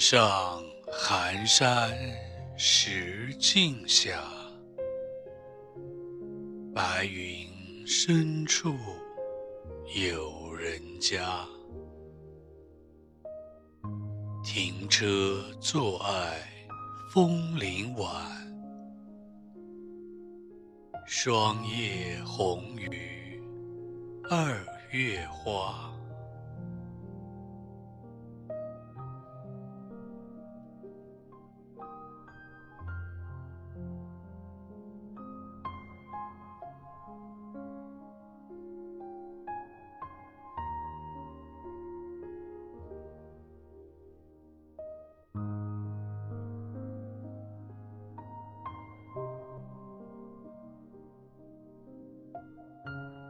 上寒山石径下，白云深处有人家。停车坐爱枫林晚，霜叶红于二月花。うん。